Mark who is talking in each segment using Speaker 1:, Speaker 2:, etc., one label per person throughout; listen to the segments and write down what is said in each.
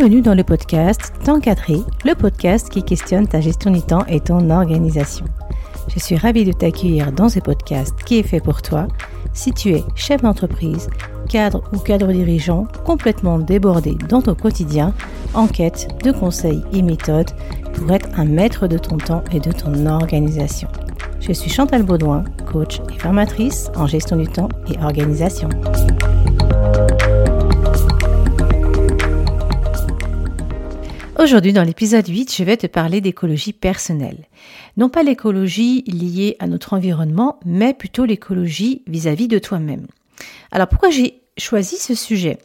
Speaker 1: Bienvenue dans le podcast Temps cadré, le podcast qui questionne ta gestion du temps et ton organisation. Je suis ravie de t'accueillir dans ce podcast qui est fait pour toi si tu es chef d'entreprise, cadre ou cadre dirigeant complètement débordé dans ton quotidien en quête de conseils et méthodes pour être un maître de ton temps et de ton organisation. Je suis Chantal Baudouin, coach et formatrice en gestion du temps et organisation. Aujourd'hui, dans l'épisode 8, je vais te parler d'écologie personnelle. Non pas l'écologie liée à notre environnement, mais plutôt l'écologie vis-à-vis de toi-même. Alors pourquoi j'ai choisi ce sujet?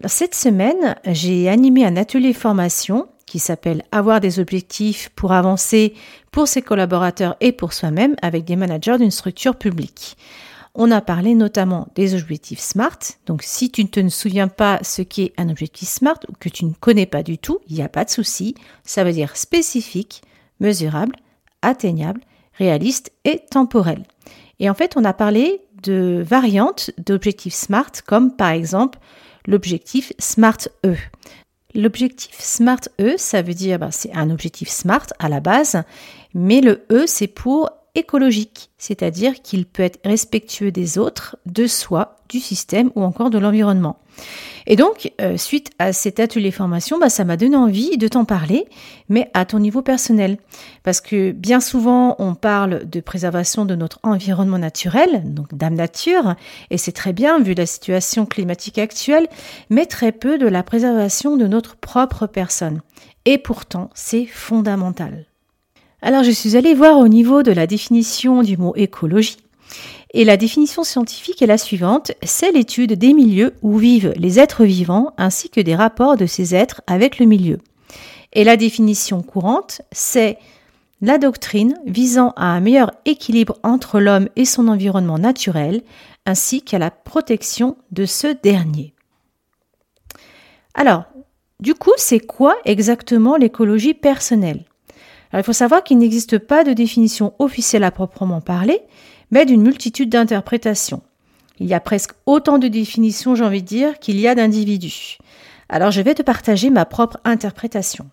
Speaker 1: Alors cette semaine, j'ai animé un atelier formation qui s'appelle Avoir des objectifs pour avancer pour ses collaborateurs et pour soi-même avec des managers d'une structure publique. On a parlé notamment des objectifs SMART. Donc si tu ne te souviens pas ce qu'est un objectif SMART ou que tu ne connais pas du tout, il n'y a pas de souci. Ça veut dire spécifique, mesurable, atteignable, réaliste et temporel. Et en fait, on a parlé de variantes d'objectifs SMART comme par exemple l'objectif SMART E. L'objectif SMART E, ça veut dire, bah, c'est un objectif SMART à la base, mais le E, c'est pour écologique, c'est-à-dire qu'il peut être respectueux des autres, de soi, du système ou encore de l'environnement. Et donc, euh, suite à cet atelier formation, bah, ça m'a donné envie de t'en parler, mais à ton niveau personnel. Parce que bien souvent, on parle de préservation de notre environnement naturel, donc d'âme nature, et c'est très bien vu la situation climatique actuelle, mais très peu de la préservation de notre propre personne. Et pourtant, c'est fondamental. Alors je suis allée voir au niveau de la définition du mot écologie. Et la définition scientifique est la suivante, c'est l'étude des milieux où vivent les êtres vivants ainsi que des rapports de ces êtres avec le milieu. Et la définition courante, c'est la doctrine visant à un meilleur équilibre entre l'homme et son environnement naturel, ainsi qu'à la protection de ce dernier. Alors, du coup, c'est quoi exactement l'écologie personnelle? Il faut savoir qu'il n'existe pas de définition officielle à proprement parler, mais d'une multitude d'interprétations. Il y a presque autant de définitions, j'ai envie de dire, qu'il y a d'individus. Alors je vais te partager ma propre interprétation.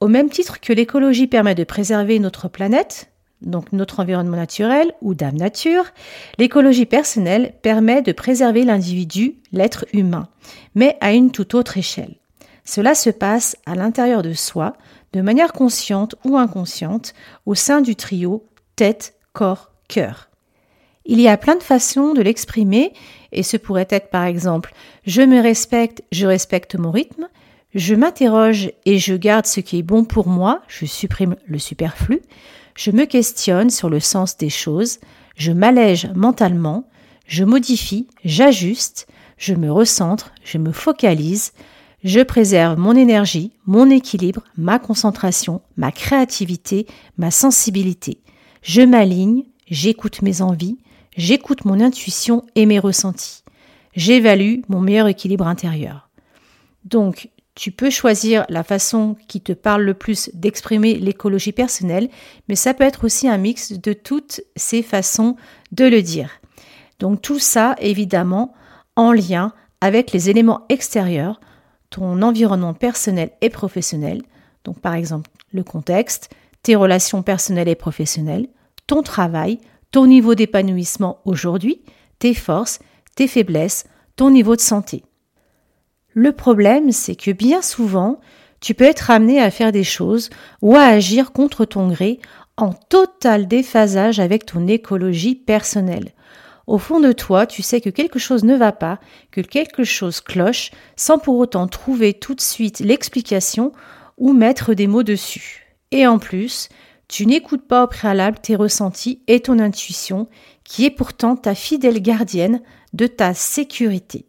Speaker 1: Au même titre que l'écologie permet de préserver notre planète, donc notre environnement naturel ou d'âme nature, l'écologie personnelle permet de préserver l'individu, l'être humain, mais à une toute autre échelle. Cela se passe à l'intérieur de soi, de manière consciente ou inconsciente, au sein du trio tête, corps, cœur. Il y a plein de façons de l'exprimer, et ce pourrait être par exemple je me respecte, je respecte mon rythme, je m'interroge et je garde ce qui est bon pour moi, je supprime le superflu, je me questionne sur le sens des choses, je m'allège mentalement, je modifie, j'ajuste, je me recentre, je me focalise, je préserve mon énergie, mon équilibre, ma concentration, ma créativité, ma sensibilité. Je m'aligne, j'écoute mes envies, j'écoute mon intuition et mes ressentis. J'évalue mon meilleur équilibre intérieur. Donc, tu peux choisir la façon qui te parle le plus d'exprimer l'écologie personnelle, mais ça peut être aussi un mix de toutes ces façons de le dire. Donc tout ça, évidemment, en lien avec les éléments extérieurs, ton environnement personnel et professionnel, donc par exemple le contexte, tes relations personnelles et professionnelles, ton travail, ton niveau d'épanouissement aujourd'hui, tes forces, tes faiblesses, ton niveau de santé. Le problème, c'est que bien souvent, tu peux être amené à faire des choses ou à agir contre ton gré en total déphasage avec ton écologie personnelle. Au fond de toi, tu sais que quelque chose ne va pas, que quelque chose cloche, sans pour autant trouver tout de suite l'explication ou mettre des mots dessus. Et en plus, tu n'écoutes pas au préalable tes ressentis et ton intuition, qui est pourtant ta fidèle gardienne de ta sécurité.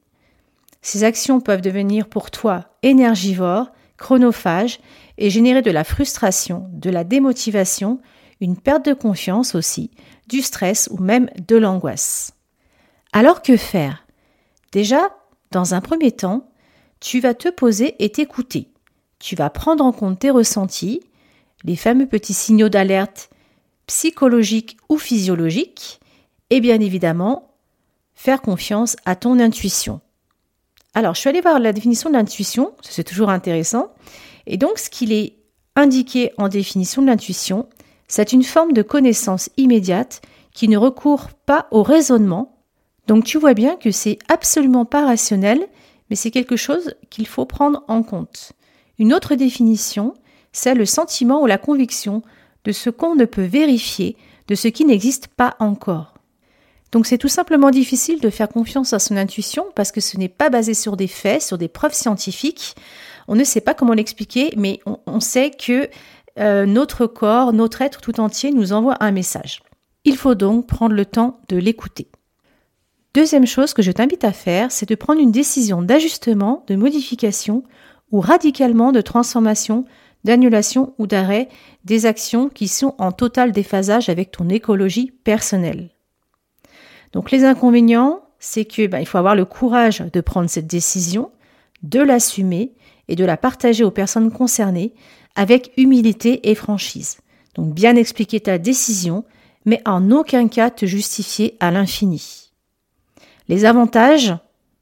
Speaker 1: Ces actions peuvent devenir pour toi énergivores, chronophages et générer de la frustration, de la démotivation, une perte de confiance aussi, du stress ou même de l'angoisse. Alors que faire? Déjà, dans un premier temps, tu vas te poser et t'écouter. Tu vas prendre en compte tes ressentis, les fameux petits signaux d'alerte psychologiques ou physiologiques, et bien évidemment, faire confiance à ton intuition. Alors, je suis allée voir la définition de l'intuition, c'est toujours intéressant. Et donc, ce qu'il est indiqué en définition de l'intuition, c'est une forme de connaissance immédiate qui ne recourt pas au raisonnement. Donc, tu vois bien que c'est absolument pas rationnel, mais c'est quelque chose qu'il faut prendre en compte. Une autre définition, c'est le sentiment ou la conviction de ce qu'on ne peut vérifier, de ce qui n'existe pas encore. Donc c'est tout simplement difficile de faire confiance à son intuition parce que ce n'est pas basé sur des faits, sur des preuves scientifiques. On ne sait pas comment l'expliquer, mais on, sait que euh, notre corps, notre être tout entier nous envoie un message. Il faut donc prendre le temps de l'écouter. Deuxième chose que je t'invite à faire, c'est de prendre une décision d'ajustement, de modification ou radicalement de transformation, d'annulation ou d'arrêt des actions qui sont en total déphasage avec ton écologie personnelle. Donc les inconvénients, c'est que ben, faut avoir le courage de prendre cette décision, de l'assumer et de la partager aux personnes concernées avec humilité et franchise. Donc bien expliquer ta décision, mais en aucun cas te justifier à l'infini. Les avantages,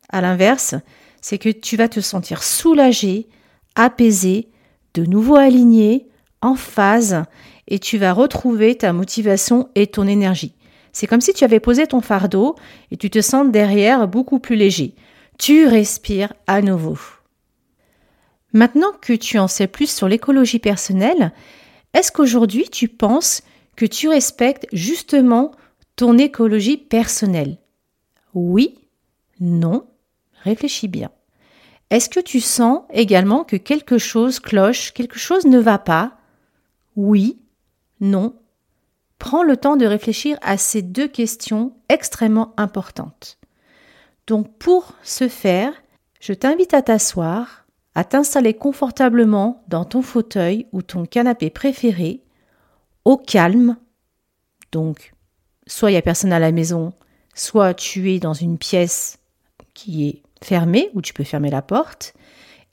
Speaker 1: à l'inverse, c'est que tu vas te sentir soulagé, apaisé, de nouveau aligné, en phase, et tu vas retrouver ta motivation et ton énergie. C'est comme si tu avais posé ton fardeau et tu te sens derrière beaucoup plus léger. Tu respires à nouveau. Maintenant que tu en sais plus sur l'écologie personnelle, est-ce qu'aujourd'hui tu penses que tu respectes justement ton écologie personnelle? Oui Non Réfléchis bien. Est-ce que tu sens également que quelque chose cloche, quelque chose ne va pas? Oui Non Prends le temps de réfléchir à ces deux questions extrêmement importantes. Donc pour ce faire, je t'invite à t'asseoir, à t'installer confortablement dans ton fauteuil ou ton canapé préféré, au calme. Donc, soit il n'y a personne à la maison, soit tu es dans une pièce qui est fermée, où tu peux fermer la porte,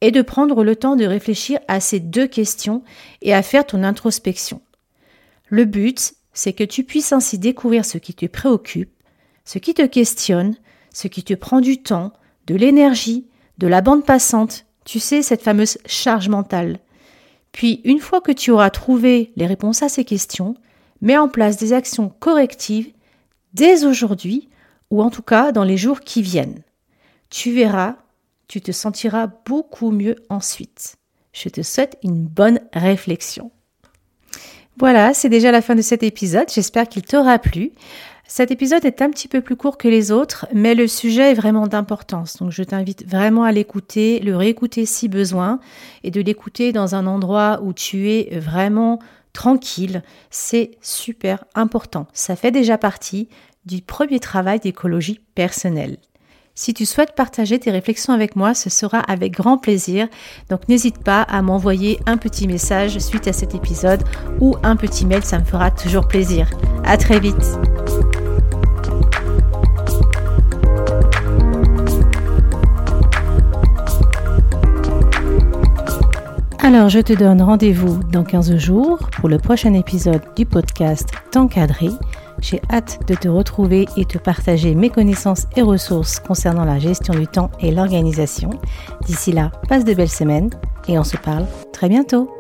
Speaker 1: et de prendre le temps de réfléchir à ces deux questions et à faire ton introspection. Le but, c'est que tu puisses ainsi découvrir ce qui te préoccupe, ce qui te questionne, ce qui te prend du temps, de l'énergie, de la bande passante, tu sais, cette fameuse charge mentale. Puis, une fois que tu auras trouvé les réponses à ces questions, mets en place des actions correctives dès aujourd'hui ou en tout cas dans les jours qui viennent. Tu verras, tu te sentiras beaucoup mieux ensuite. Je te souhaite une bonne réflexion. Voilà, c'est déjà la fin de cet épisode. J'espère qu'il t'aura plu. Cet épisode est un petit peu plus court que les autres, mais le sujet est vraiment d'importance. Donc je t'invite vraiment à l'écouter, le réécouter si besoin, et de l'écouter dans un endroit où tu es vraiment tranquille. C'est super important. Ça fait déjà partie du premier travail d'écologie personnelle. Si tu souhaites partager tes réflexions avec moi, ce sera avec grand plaisir. Donc n'hésite pas à m'envoyer un petit message suite à cet épisode ou un petit mail, ça me fera toujours plaisir. À très vite. Alors, je te donne rendez-vous dans 15 jours pour le prochain épisode du podcast T'encadrer. J'ai hâte de te retrouver et te partager mes connaissances et ressources concernant la gestion du temps et l'organisation. D'ici là, passe de belles semaines et on se parle très bientôt.